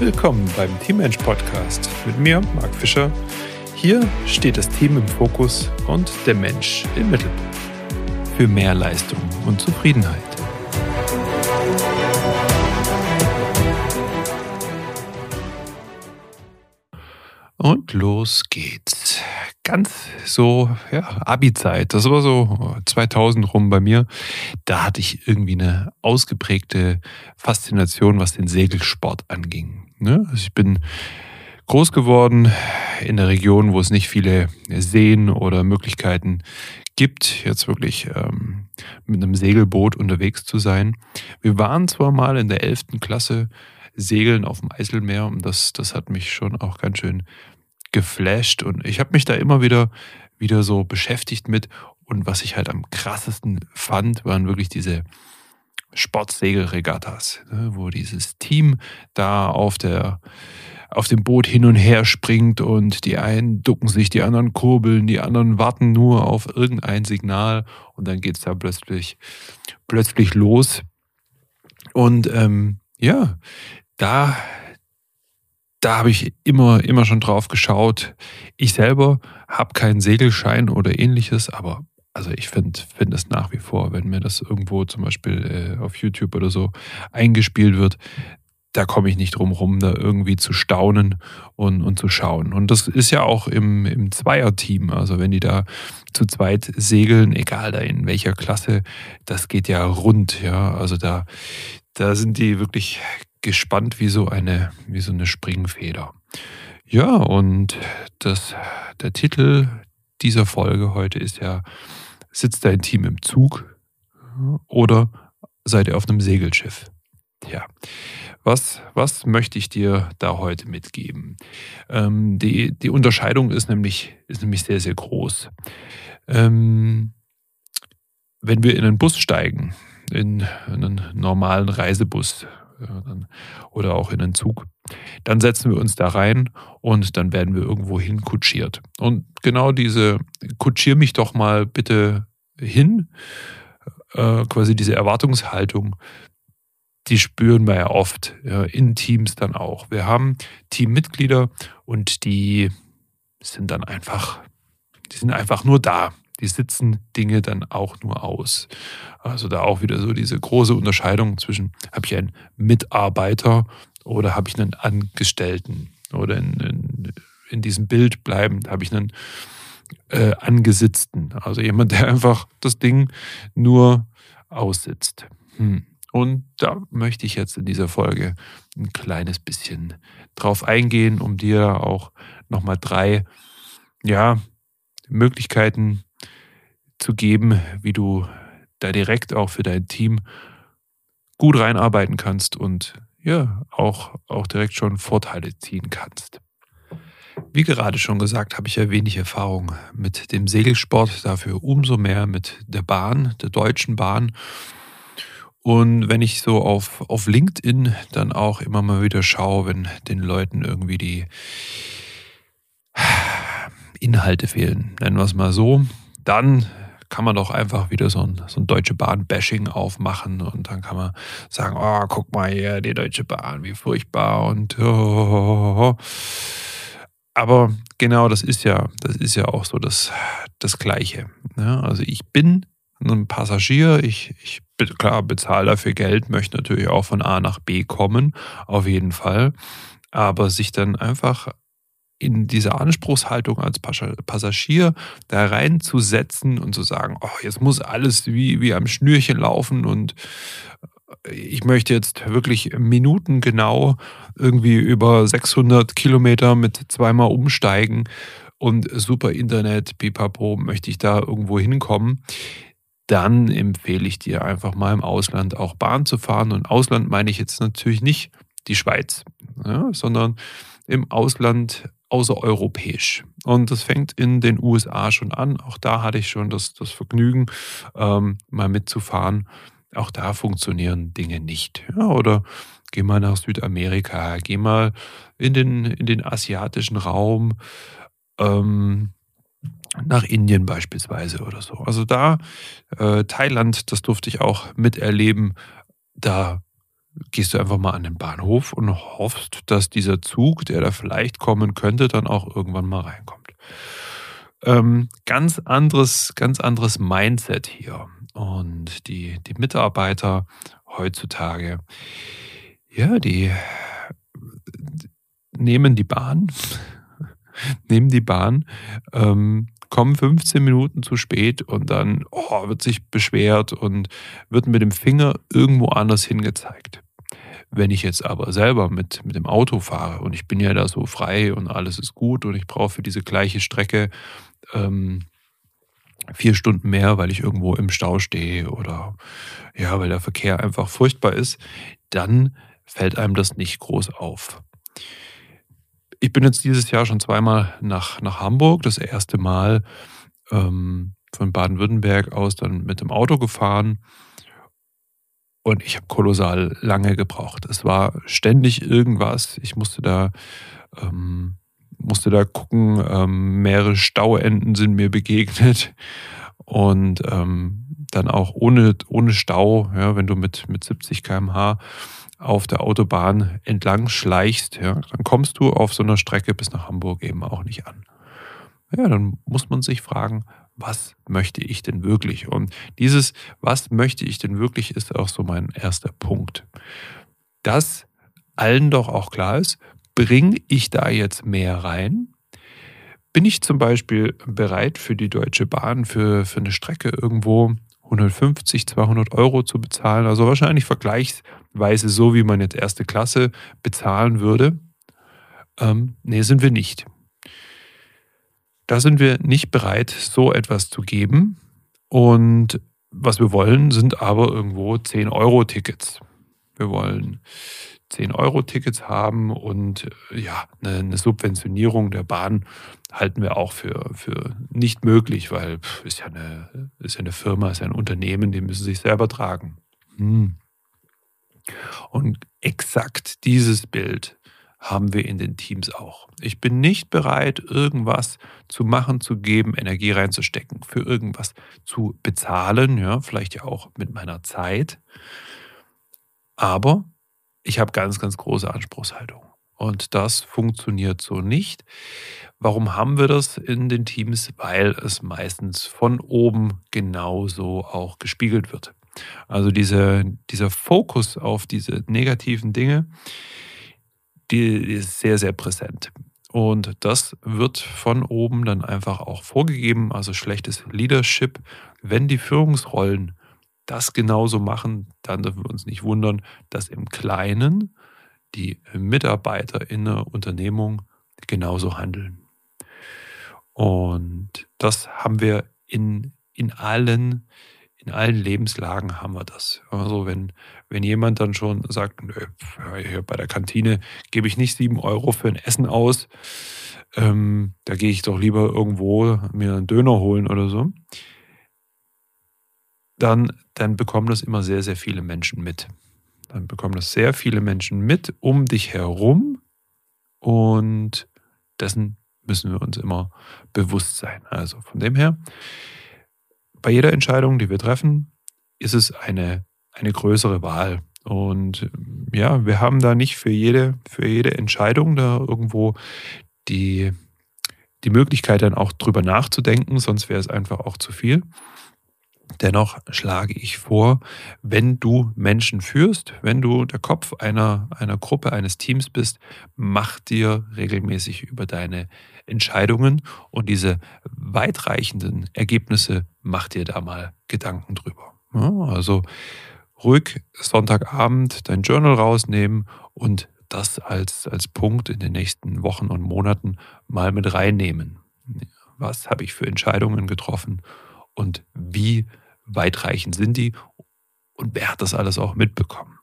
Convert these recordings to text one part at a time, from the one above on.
Willkommen beim Teammensch Podcast mit mir, Marc Fischer. Hier steht das Team im Fokus und der Mensch im Mittelpunkt. Für mehr Leistung und Zufriedenheit. Und los geht's. Ganz so, ja, Abi-Zeit. Das war so 2000 rum bei mir. Da hatte ich irgendwie eine ausgeprägte Faszination, was den Segelsport anging. Ne? Also ich bin groß geworden in der Region, wo es nicht viele Seen oder Möglichkeiten gibt, jetzt wirklich ähm, mit einem Segelboot unterwegs zu sein. Wir waren zwar mal in der 11. Klasse Segeln auf dem Eiselmeer und das, das hat mich schon auch ganz schön geflasht und ich habe mich da immer wieder wieder so beschäftigt mit und was ich halt am krassesten fand, waren wirklich diese Sportsegelregattas, ne, wo dieses Team da auf der auf dem Boot hin und her springt und die einen ducken sich, die anderen kurbeln, die anderen warten nur auf irgendein Signal und dann geht es da plötzlich plötzlich los. Und ähm, ja, da da habe ich immer, immer schon drauf geschaut. Ich selber habe keinen Segelschein oder ähnliches, aber also ich finde find es nach wie vor, wenn mir das irgendwo zum Beispiel äh, auf YouTube oder so eingespielt wird, da komme ich nicht drum rum, da irgendwie zu staunen und, und zu schauen. Und das ist ja auch im, im Zweierteam. Also wenn die da zu zweit segeln, egal da in welcher Klasse, das geht ja rund, ja. Also da, da sind die wirklich gespannt wie so eine, wie so eine Springfeder. Ja, und das, der Titel dieser Folge heute ist ja, sitzt dein Team im Zug oder seid ihr auf einem Segelschiff? Ja, was, was möchte ich dir da heute mitgeben? Ähm, die, die Unterscheidung ist nämlich, ist nämlich sehr, sehr groß. Ähm, wenn wir in einen Bus steigen, in einen normalen Reisebus, oder auch in den Zug. Dann setzen wir uns da rein und dann werden wir irgendwo hin kutschiert. Und genau diese kutschier mich doch mal bitte hin, äh, quasi diese Erwartungshaltung, die spüren wir ja oft ja, in Teams dann auch. Wir haben Teammitglieder und die sind dann einfach, die sind einfach nur da die sitzen Dinge dann auch nur aus. Also da auch wieder so diese große Unterscheidung zwischen, habe ich einen Mitarbeiter oder habe ich einen Angestellten? Oder in, in, in diesem Bild bleiben, habe ich einen äh, Angesitzten. Also jemand, der einfach das Ding nur aussitzt. Hm. Und da möchte ich jetzt in dieser Folge ein kleines bisschen drauf eingehen, um dir auch nochmal drei ja, Möglichkeiten zu geben, wie du da direkt auch für dein Team gut reinarbeiten kannst und ja, auch, auch direkt schon Vorteile ziehen kannst. Wie gerade schon gesagt, habe ich ja wenig Erfahrung mit dem Segelsport, dafür umso mehr mit der Bahn, der Deutschen Bahn. Und wenn ich so auf, auf LinkedIn dann auch immer mal wieder schaue, wenn den Leuten irgendwie die Inhalte fehlen, nennen wir es mal so, dann kann man doch einfach wieder so ein, so ein Deutsche Bahn-Bashing aufmachen und dann kann man sagen, oh, guck mal hier, die Deutsche Bahn, wie furchtbar und oh. aber genau das ist ja, das ist ja auch so das, das Gleiche. Ja, also ich bin ein Passagier, ich, ich klar bezahle dafür Geld, möchte natürlich auch von A nach B kommen, auf jeden Fall. Aber sich dann einfach in diese Anspruchshaltung als Passagier da reinzusetzen und zu sagen, oh, jetzt muss alles wie, wie am Schnürchen laufen und äh, ich möchte jetzt wirklich minutengenau irgendwie über 600 Kilometer mit zweimal umsteigen und super Internet, pipapo, möchte ich da irgendwo hinkommen, dann empfehle ich dir einfach mal im Ausland auch Bahn zu fahren. Und Ausland meine ich jetzt natürlich nicht die Schweiz, ja, sondern im Ausland außereuropäisch. Und das fängt in den USA schon an. Auch da hatte ich schon das, das Vergnügen, ähm, mal mitzufahren. Auch da funktionieren Dinge nicht. Ja, oder geh mal nach Südamerika, geh mal in den, in den asiatischen Raum, ähm, nach Indien beispielsweise oder so. Also da, äh, Thailand, das durfte ich auch miterleben. Da gehst du einfach mal an den Bahnhof und hoffst, dass dieser Zug, der da vielleicht kommen könnte, dann auch irgendwann mal reinkommt. Ähm, ganz anderes, ganz anderes Mindset hier. Und die, die Mitarbeiter heutzutage, ja, die nehmen die Bahn, nehmen die Bahn, ähm, kommen 15 Minuten zu spät und dann oh, wird sich beschwert und wird mit dem Finger irgendwo anders hingezeigt. Wenn ich jetzt aber selber mit, mit dem Auto fahre und ich bin ja da so frei und alles ist gut und ich brauche für diese gleiche Strecke ähm, vier Stunden mehr, weil ich irgendwo im Stau stehe oder ja, weil der Verkehr einfach furchtbar ist, dann fällt einem das nicht groß auf. Ich bin jetzt dieses Jahr schon zweimal nach, nach Hamburg, das erste Mal ähm, von Baden-Württemberg aus dann mit dem Auto gefahren und ich habe kolossal lange gebraucht. Es war ständig irgendwas. Ich musste da ähm, musste da gucken, ähm, mehrere Stauenden sind mir begegnet und ähm, dann auch ohne, ohne Stau, ja, wenn du mit, mit 70 km/h auf der Autobahn entlang schleichst, ja, dann kommst du auf so einer Strecke bis nach Hamburg eben auch nicht an. Ja, dann muss man sich fragen, was möchte ich denn wirklich? Und dieses, was möchte ich denn wirklich, ist auch so mein erster Punkt. Dass allen doch auch klar ist, bringe ich da jetzt mehr rein? Bin ich zum Beispiel bereit für die Deutsche Bahn für, für eine Strecke irgendwo 150, 200 Euro zu bezahlen? Also wahrscheinlich vergleichsweise so, wie man jetzt erste Klasse bezahlen würde. Ähm, nee, sind wir nicht. Da sind wir nicht bereit, so etwas zu geben. Und was wir wollen, sind aber irgendwo 10-Euro-Tickets. Wir wollen 10-Euro-Tickets haben und ja, eine, eine, Subventionierung der Bahn halten wir auch für, für nicht möglich, weil pff, ist, ja eine, ist ja eine Firma, ist ja ein Unternehmen, die müssen sich selber tragen. Hm. Und exakt dieses Bild haben wir in den Teams auch. Ich bin nicht bereit, irgendwas zu machen, zu geben, Energie reinzustecken, für irgendwas zu bezahlen, ja, vielleicht ja auch mit meiner Zeit. Aber ich habe ganz, ganz große Anspruchshaltung. Und das funktioniert so nicht. Warum haben wir das in den Teams? Weil es meistens von oben genauso auch gespiegelt wird. Also diese, dieser Fokus auf diese negativen Dinge, die ist sehr, sehr präsent. Und das wird von oben dann einfach auch vorgegeben, also schlechtes Leadership, wenn die Führungsrollen das genauso machen, dann dürfen wir uns nicht wundern, dass im Kleinen die Mitarbeiter in der Unternehmung genauso handeln. Und das haben wir in, in allen in allen Lebenslagen haben wir das. Also wenn, wenn jemand dann schon sagt, nö, hier bei der Kantine gebe ich nicht sieben Euro für ein Essen aus, ähm, da gehe ich doch lieber irgendwo mir einen Döner holen oder so dann, dann bekommen das immer sehr, sehr viele Menschen mit. Dann bekommen das sehr viele Menschen mit um dich herum und dessen müssen wir uns immer bewusst sein. Also von dem her, bei jeder Entscheidung, die wir treffen, ist es eine, eine größere Wahl. Und ja, wir haben da nicht für jede, für jede Entscheidung da irgendwo die, die Möglichkeit, dann auch drüber nachzudenken, sonst wäre es einfach auch zu viel. Dennoch schlage ich vor, wenn du Menschen führst, wenn du der Kopf einer, einer Gruppe, eines Teams bist, mach dir regelmäßig über deine Entscheidungen und diese weitreichenden Ergebnisse, mach dir da mal Gedanken drüber. Also ruhig Sonntagabend dein Journal rausnehmen und das als, als Punkt in den nächsten Wochen und Monaten mal mit reinnehmen. Was habe ich für Entscheidungen getroffen und wie weitreichend sind die und wer hat das alles auch mitbekommen.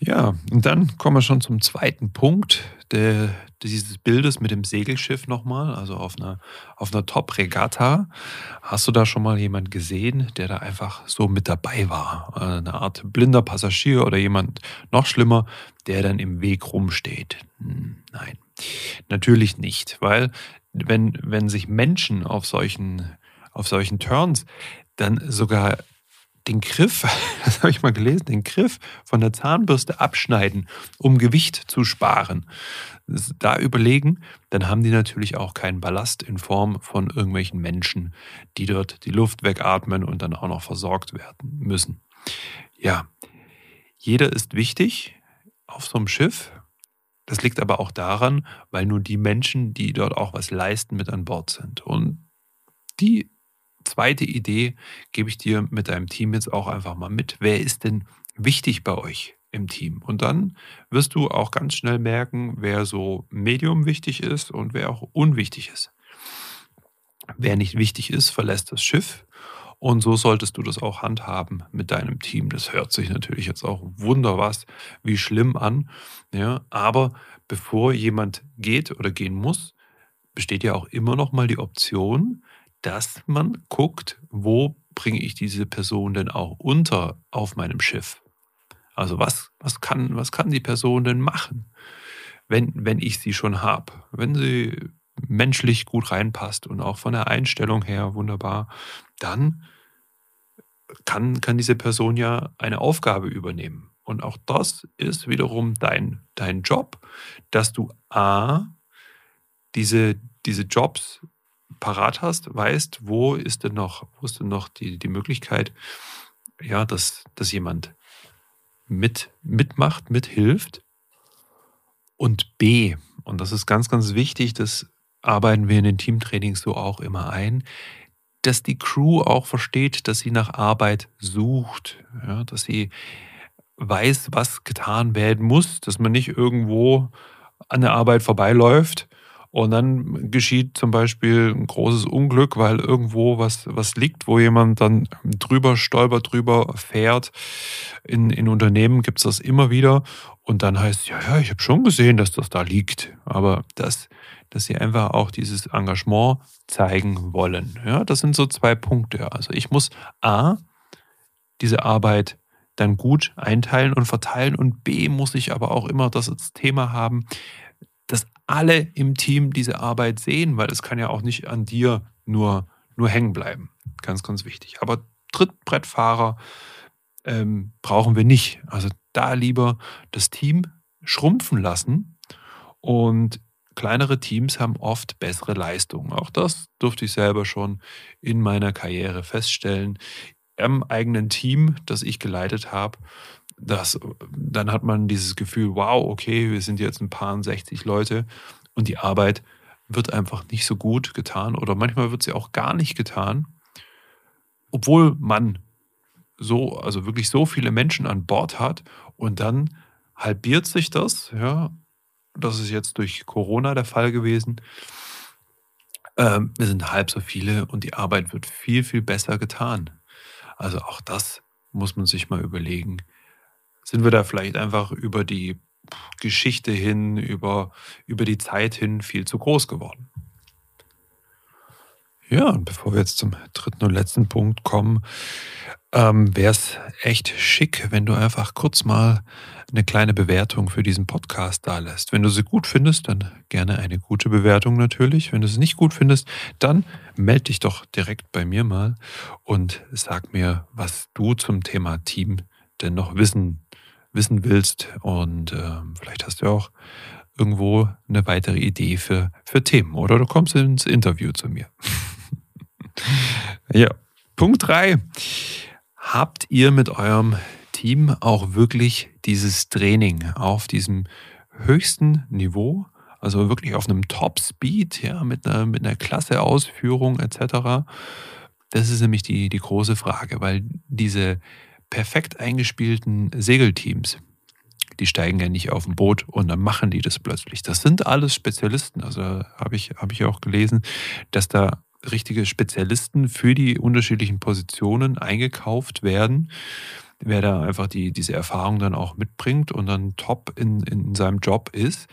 Ja, und dann kommen wir schon zum zweiten Punkt der, dieses Bildes mit dem Segelschiff nochmal, also auf einer, auf einer Top-Regatta. Hast du da schon mal jemand gesehen, der da einfach so mit dabei war? Eine Art blinder Passagier oder jemand noch schlimmer, der dann im Weg rumsteht? Hm, nein, natürlich nicht, weil wenn, wenn sich Menschen auf solchen auf solchen Turns dann sogar den Griff, das habe ich mal gelesen, den Griff von der Zahnbürste abschneiden, um Gewicht zu sparen. Da überlegen, dann haben die natürlich auch keinen Ballast in Form von irgendwelchen Menschen, die dort die Luft wegatmen und dann auch noch versorgt werden müssen. Ja, jeder ist wichtig auf so einem Schiff. Das liegt aber auch daran, weil nur die Menschen, die dort auch was leisten, mit an Bord sind. Und die zweite Idee gebe ich dir mit deinem Team jetzt auch einfach mal mit. Wer ist denn wichtig bei euch im Team? Und dann wirst du auch ganz schnell merken, wer so medium wichtig ist und wer auch unwichtig ist. Wer nicht wichtig ist, verlässt das Schiff. Und so solltest du das auch handhaben mit deinem Team. Das hört sich natürlich jetzt auch wunderwas wie schlimm an. Ja, aber bevor jemand geht oder gehen muss, besteht ja auch immer noch mal die Option, dass man guckt, wo bringe ich diese Person denn auch unter auf meinem Schiff? Also was, was, kann, was kann die Person denn machen, wenn, wenn ich sie schon habe? Wenn sie menschlich gut reinpasst und auch von der Einstellung her wunderbar, dann kann, kann diese Person ja eine Aufgabe übernehmen. Und auch das ist wiederum dein, dein Job, dass du A, diese, diese Jobs parat hast, weißt, wo ist denn noch, wo ist denn noch die, die Möglichkeit, ja, dass, dass jemand mit, mitmacht, mithilft. Und B, und das ist ganz, ganz wichtig, das arbeiten wir in den Teamtrainings so auch immer ein, dass die Crew auch versteht, dass sie nach Arbeit sucht, ja, dass sie weiß, was getan werden muss, dass man nicht irgendwo an der Arbeit vorbeiläuft und dann geschieht zum Beispiel ein großes Unglück, weil irgendwo was, was liegt, wo jemand dann drüber stolpert, drüber fährt. In, in Unternehmen gibt es das immer wieder. Und dann heißt es, ja, ja, ich habe schon gesehen, dass das da liegt. Aber das, dass sie einfach auch dieses Engagement zeigen wollen. Ja, das sind so zwei Punkte. Also ich muss A, diese Arbeit dann gut einteilen und verteilen und B muss ich aber auch immer das Thema haben, alle im Team diese Arbeit sehen, weil es kann ja auch nicht an dir nur, nur hängen bleiben. Ganz, ganz wichtig. Aber Trittbrettfahrer ähm, brauchen wir nicht. Also da lieber das Team schrumpfen lassen und kleinere Teams haben oft bessere Leistungen. Auch das durfte ich selber schon in meiner Karriere feststellen. Im eigenen Team, das ich geleitet habe, das, dann hat man dieses Gefühl, wow, okay, wir sind jetzt ein paar 60 Leute und die Arbeit wird einfach nicht so gut getan oder manchmal wird sie auch gar nicht getan, obwohl man so, also wirklich so viele Menschen an Bord hat und dann halbiert sich das, ja, das ist jetzt durch Corona der Fall gewesen. Ähm, wir sind halb so viele und die Arbeit wird viel, viel besser getan. Also auch das muss man sich mal überlegen sind wir da vielleicht einfach über die Geschichte hin, über, über die Zeit hin viel zu groß geworden. Ja, und bevor wir jetzt zum dritten und letzten Punkt kommen, ähm, wäre es echt schick, wenn du einfach kurz mal eine kleine Bewertung für diesen Podcast da lässt. Wenn du sie gut findest, dann gerne eine gute Bewertung natürlich. Wenn du sie nicht gut findest, dann melde dich doch direkt bei mir mal und sag mir, was du zum Thema Team denn noch wissen wissen willst. Und äh, vielleicht hast du auch irgendwo eine weitere Idee für, für Themen oder du kommst ins Interview zu mir. ja, Punkt 3. Habt ihr mit eurem Team auch wirklich dieses Training auf diesem höchsten Niveau, also wirklich auf einem Top-Speed, ja, mit einer, mit einer klasse Ausführung etc.? Das ist nämlich die, die große Frage, weil diese perfekt eingespielten Segelteams, die steigen ja nicht auf ein Boot und dann machen die das plötzlich. Das sind alles Spezialisten. Also habe ich, hab ich auch gelesen, dass da richtige Spezialisten für die unterschiedlichen Positionen eingekauft werden. Wer da einfach die, diese Erfahrung dann auch mitbringt und dann top in, in seinem Job ist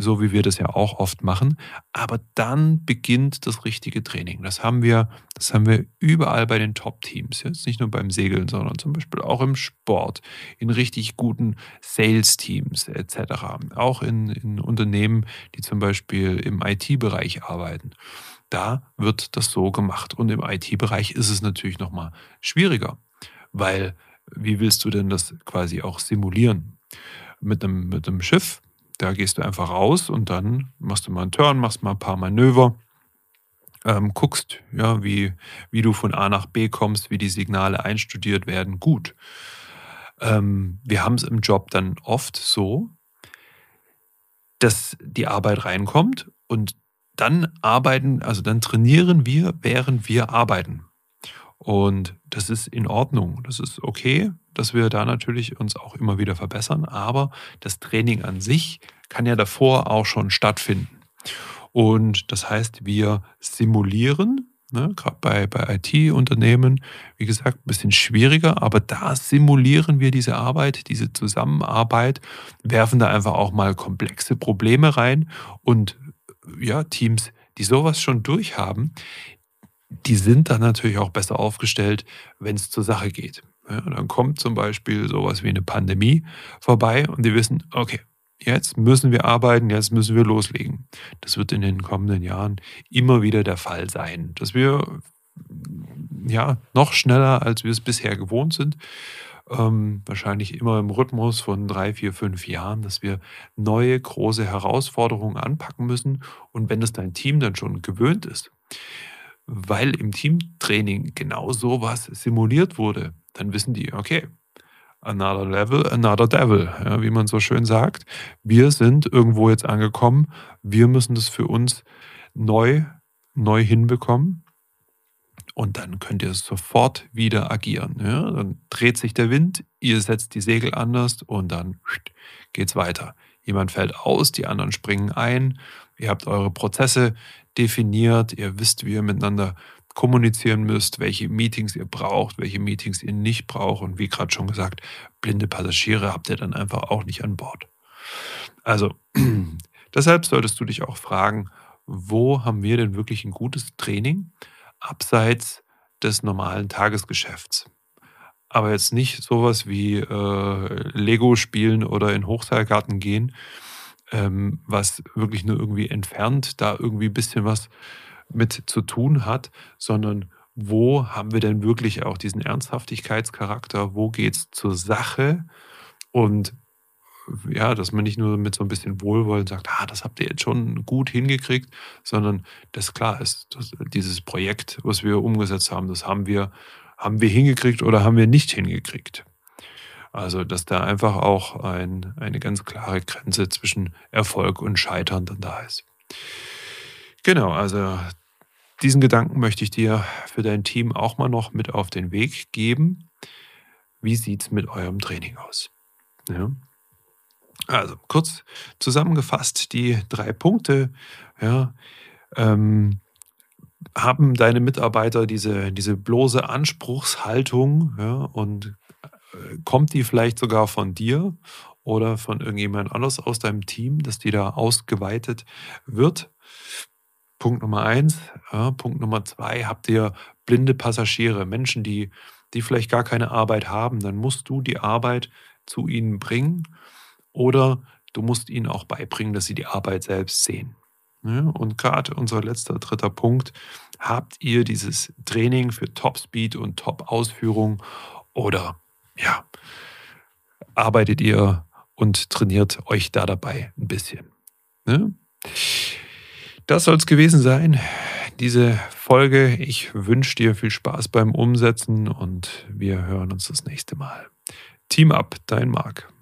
so wie wir das ja auch oft machen. Aber dann beginnt das richtige Training. Das haben wir, das haben wir überall bei den Top-Teams. Jetzt nicht nur beim Segeln, sondern zum Beispiel auch im Sport, in richtig guten Sales-Teams etc. Auch in, in Unternehmen, die zum Beispiel im IT-Bereich arbeiten. Da wird das so gemacht. Und im IT-Bereich ist es natürlich nochmal schwieriger Weil wie willst du denn das quasi auch simulieren? Mit einem, mit einem Schiff, da gehst du einfach raus und dann machst du mal einen Turn, machst mal ein paar Manöver, ähm, guckst, ja, wie, wie du von A nach B kommst, wie die Signale einstudiert werden, gut. Ähm, wir haben es im Job dann oft so, dass die Arbeit reinkommt und dann arbeiten, also dann trainieren wir, während wir arbeiten. Und das ist in Ordnung, das ist okay, dass wir da natürlich uns auch immer wieder verbessern, aber das Training an sich kann ja davor auch schon stattfinden. Und das heißt, wir simulieren, ne, gerade bei, bei IT-Unternehmen, wie gesagt, ein bisschen schwieriger, aber da simulieren wir diese Arbeit, diese Zusammenarbeit, werfen da einfach auch mal komplexe Probleme rein. Und ja, Teams, die sowas schon durchhaben, die sind dann natürlich auch besser aufgestellt, wenn es zur Sache geht. Ja, dann kommt zum Beispiel sowas wie eine Pandemie vorbei und die wissen, okay, jetzt müssen wir arbeiten, jetzt müssen wir loslegen. Das wird in den kommenden Jahren immer wieder der Fall sein, dass wir ja noch schneller, als wir es bisher gewohnt sind, ähm, wahrscheinlich immer im Rhythmus von drei, vier, fünf Jahren, dass wir neue große Herausforderungen anpacken müssen. Und wenn das dein Team dann schon gewöhnt ist, weil im Teamtraining genau sowas simuliert wurde, dann wissen die, okay, another level, another devil, ja, wie man so schön sagt. Wir sind irgendwo jetzt angekommen, wir müssen das für uns neu, neu hinbekommen. Und dann könnt ihr sofort wieder agieren. Ja? Dann dreht sich der Wind, ihr setzt die Segel anders und dann geht's weiter. Jemand fällt aus, die anderen springen ein. Ihr habt eure Prozesse definiert, ihr wisst, wie ihr miteinander kommunizieren müsst, welche Meetings ihr braucht, welche Meetings ihr nicht braucht. Und wie gerade schon gesagt, blinde Passagiere habt ihr dann einfach auch nicht an Bord. Also, deshalb solltest du dich auch fragen, wo haben wir denn wirklich ein gutes Training abseits des normalen Tagesgeschäfts? Aber jetzt nicht sowas wie äh, Lego spielen oder in Hochseilgarten gehen, ähm, was wirklich nur irgendwie entfernt da irgendwie ein bisschen was mit zu tun hat, sondern wo haben wir denn wirklich auch diesen Ernsthaftigkeitscharakter, wo geht es zur Sache und ja, dass man nicht nur mit so ein bisschen Wohlwollen sagt, ah, das habt ihr jetzt schon gut hingekriegt, sondern das klar ist, dass dieses Projekt, was wir umgesetzt haben, das haben wir, haben wir hingekriegt oder haben wir nicht hingekriegt. Also, dass da einfach auch ein, eine ganz klare Grenze zwischen Erfolg und Scheitern dann da ist. Genau, also diesen Gedanken möchte ich dir für dein Team auch mal noch mit auf den Weg geben. Wie sieht es mit eurem Training aus? Ja. Also kurz zusammengefasst, die drei Punkte. Ja, ähm, haben deine Mitarbeiter diese, diese bloße Anspruchshaltung ja, und kommt die vielleicht sogar von dir oder von irgendjemand anders aus deinem Team, dass die da ausgeweitet wird? Punkt Nummer eins. Ja, Punkt Nummer zwei, habt ihr blinde Passagiere, Menschen, die, die vielleicht gar keine Arbeit haben, dann musst du die Arbeit zu ihnen bringen oder du musst ihnen auch beibringen, dass sie die Arbeit selbst sehen. Ja, und gerade unser letzter, dritter Punkt, habt ihr dieses Training für Top-Speed und Top-Ausführung oder ja, arbeitet ihr und trainiert euch da dabei ein bisschen. Ne? Das soll es gewesen sein, diese Folge. Ich wünsche dir viel Spaß beim Umsetzen und wir hören uns das nächste Mal. Team up, dein Marc.